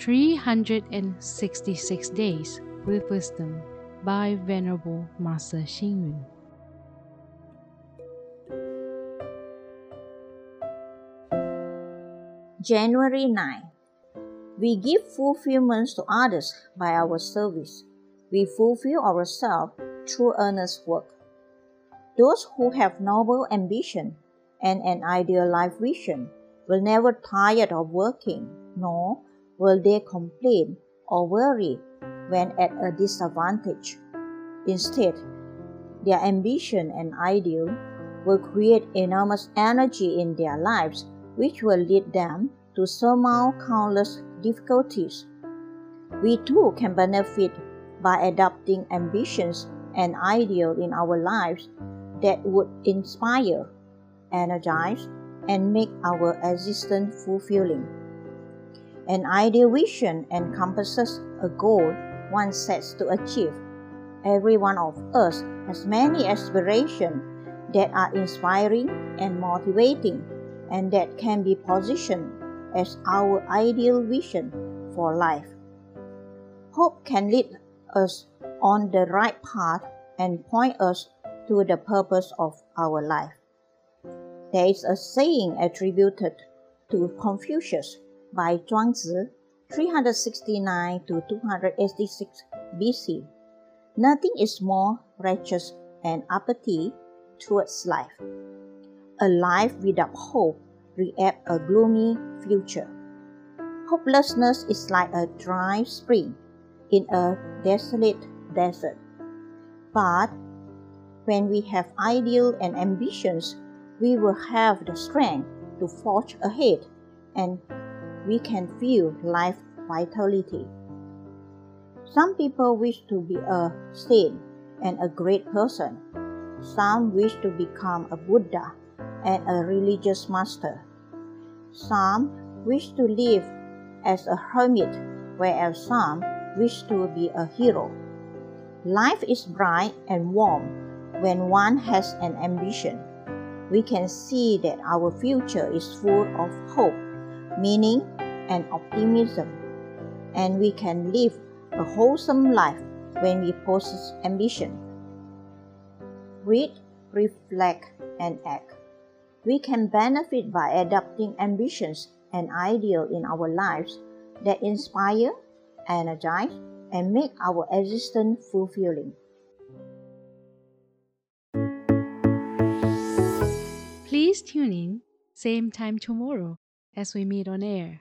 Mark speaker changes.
Speaker 1: 366 Days with Wisdom by Venerable Master Xing Yun.
Speaker 2: January 9. We give fulfillment to others by our service. We fulfill ourselves through earnest work. Those who have noble ambition and an ideal life vision will never tire of working, nor will they complain or worry when at a disadvantage. Instead, their ambition and ideal will create enormous energy in their lives which will lead them to surmount countless difficulties. We too can benefit by adopting ambitions and ideals in our lives that would inspire, energize, and make our existence fulfilling. An ideal vision encompasses a goal one sets to achieve. Every one of us has many aspirations that are inspiring and motivating and that can be positioned as our ideal vision for life. Hope can lead us on the right path and point us to the purpose of our life. There is a saying attributed to Confucius by Zhuangzi 369 to 286 BC. Nothing is more righteous and apathy towards life. A life without hope react a gloomy future. Hopelessness is like a dry spring in a desolate desert. But when we have ideals and ambitions, we will have the strength to forge ahead and we can feel life vitality. Some people wish to be a saint and a great person. Some wish to become a Buddha and a religious master. Some wish to live as a hermit, whereas some wish to be a hero. Life is bright and warm when one has an ambition. We can see that our future is full of hope, meaning, and optimism, and we can live a wholesome life when we possess ambition. Read, reflect, and act we can benefit by adopting ambitions and ideals in our lives that inspire, energize, and make our existence fulfilling.
Speaker 1: Please tune in, same time tomorrow as we meet on air.